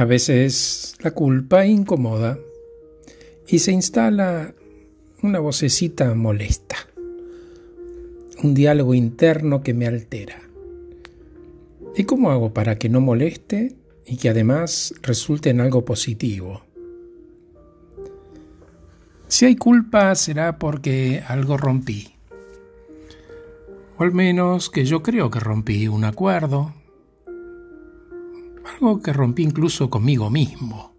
A veces la culpa incomoda y se instala una vocecita molesta, un diálogo interno que me altera. ¿Y cómo hago para que no moleste y que además resulte en algo positivo? Si hay culpa será porque algo rompí. O al menos que yo creo que rompí un acuerdo, algo que rompí incluso conmigo mismo.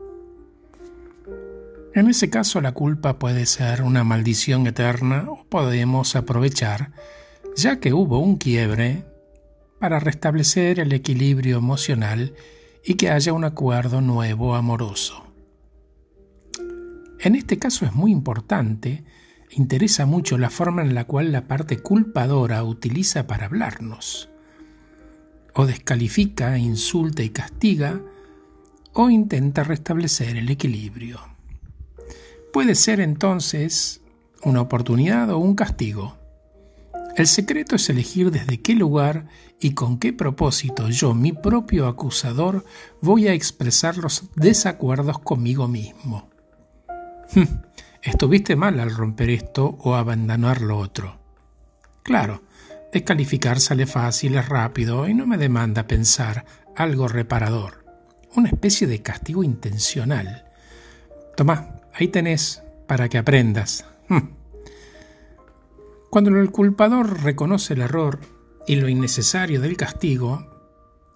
En ese caso la culpa puede ser una maldición eterna o podemos aprovechar, ya que hubo un quiebre, para restablecer el equilibrio emocional y que haya un acuerdo nuevo amoroso. En este caso es muy importante, interesa mucho la forma en la cual la parte culpadora utiliza para hablarnos o descalifica, insulta y castiga, o intenta restablecer el equilibrio. Puede ser entonces una oportunidad o un castigo. El secreto es elegir desde qué lugar y con qué propósito yo, mi propio acusador, voy a expresar los desacuerdos conmigo mismo. Estuviste mal al romper esto o abandonar lo otro. Claro, Descalificar sale fácil, es rápido y no me demanda pensar algo reparador. Una especie de castigo intencional. Tomá, ahí tenés para que aprendas. Hm. Cuando el culpador reconoce el error y lo innecesario del castigo,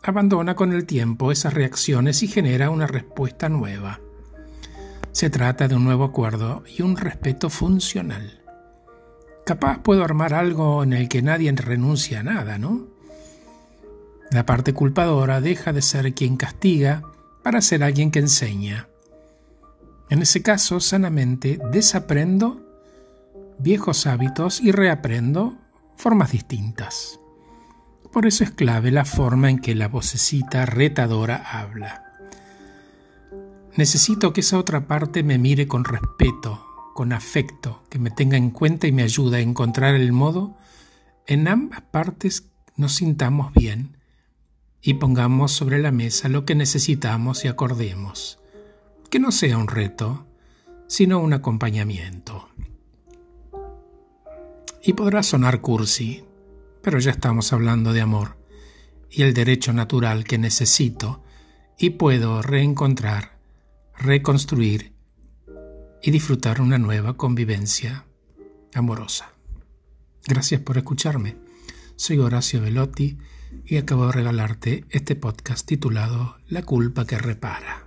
abandona con el tiempo esas reacciones y genera una respuesta nueva. Se trata de un nuevo acuerdo y un respeto funcional. Capaz puedo armar algo en el que nadie renuncia a nada, ¿no? La parte culpadora deja de ser quien castiga para ser alguien que enseña. En ese caso, sanamente desaprendo viejos hábitos y reaprendo formas distintas. Por eso es clave la forma en que la vocecita retadora habla. Necesito que esa otra parte me mire con respeto, con afecto, que me tenga en cuenta y me ayude a encontrar el modo en ambas partes nos sintamos bien y pongamos sobre la mesa lo que necesitamos y acordemos. Que no sea un reto, sino un acompañamiento. Y podrá sonar cursi, pero ya estamos hablando de amor y el derecho natural que necesito y puedo reencontrar, reconstruir y disfrutar una nueva convivencia amorosa. Gracias por escucharme. Soy Horacio Velotti y acabo de regalarte este podcast titulado La culpa que repara.